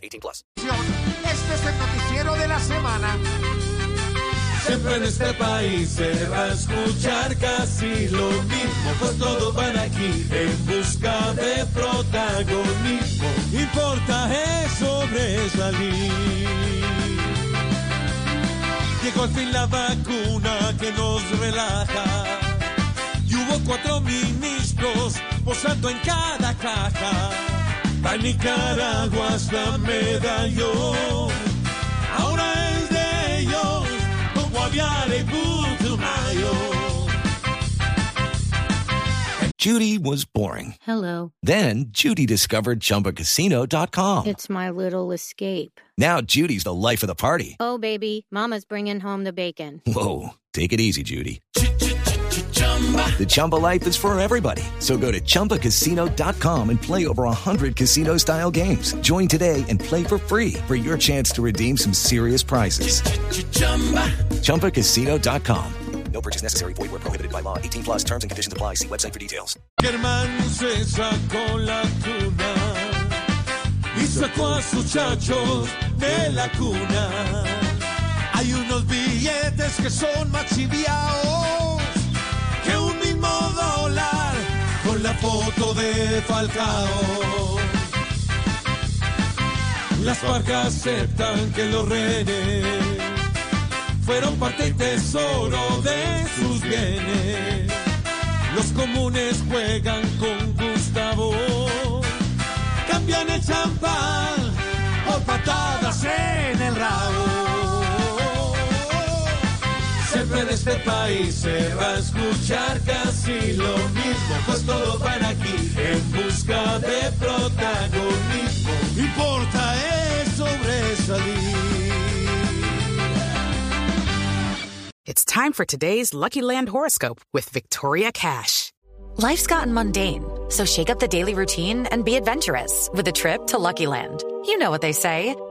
18 plus. Este es el noticiero de la semana. Siempre en este país se va a escuchar casi lo mismo, pues todos van aquí en busca de protagonismo. Importa es sobresalir. Llegó al fin la vacuna que nos relaja. Y hubo cuatro ministros posando en cada caja. Pa' Nicaragua hasta medallón. Ahora es de ellos, con Guaviare y Putumayo. Judy was boring. Hello. Then Judy discovered ChumbaCasino.com. It's my little escape. Now Judy's the life of the party. Oh, baby, Mama's bringing home the bacon. Whoa, take it easy, Judy. The Chumba life is for everybody. So go to ChumbaCasino.com and play over 100 casino style games. Join today and play for free for your chance to redeem some serious prizes. ChumbaCasino.com. No purchase necessary. Void were prohibited by law. 18 plus terms and conditions apply. See website for details. Germán se sacó la tuna y sacó a sus chachos de la cuna. Hay unos billetes que son foto de Falcao. Las parcas aceptan que los rehenes fueron parte y tesoro de sus bienes. Los comunes juegan con Gustavo, cambian el champán Siempre en este país se va a escuchar casi lo mismo, pues todos van aquí en busca de protagonismo. Importa es sobresalir. It's time for today's Lucky Land horoscope with Victoria Cash. Life's gotten mundane, so shake up the daily routine and be adventurous with a trip to Lucky Land. You know what they say.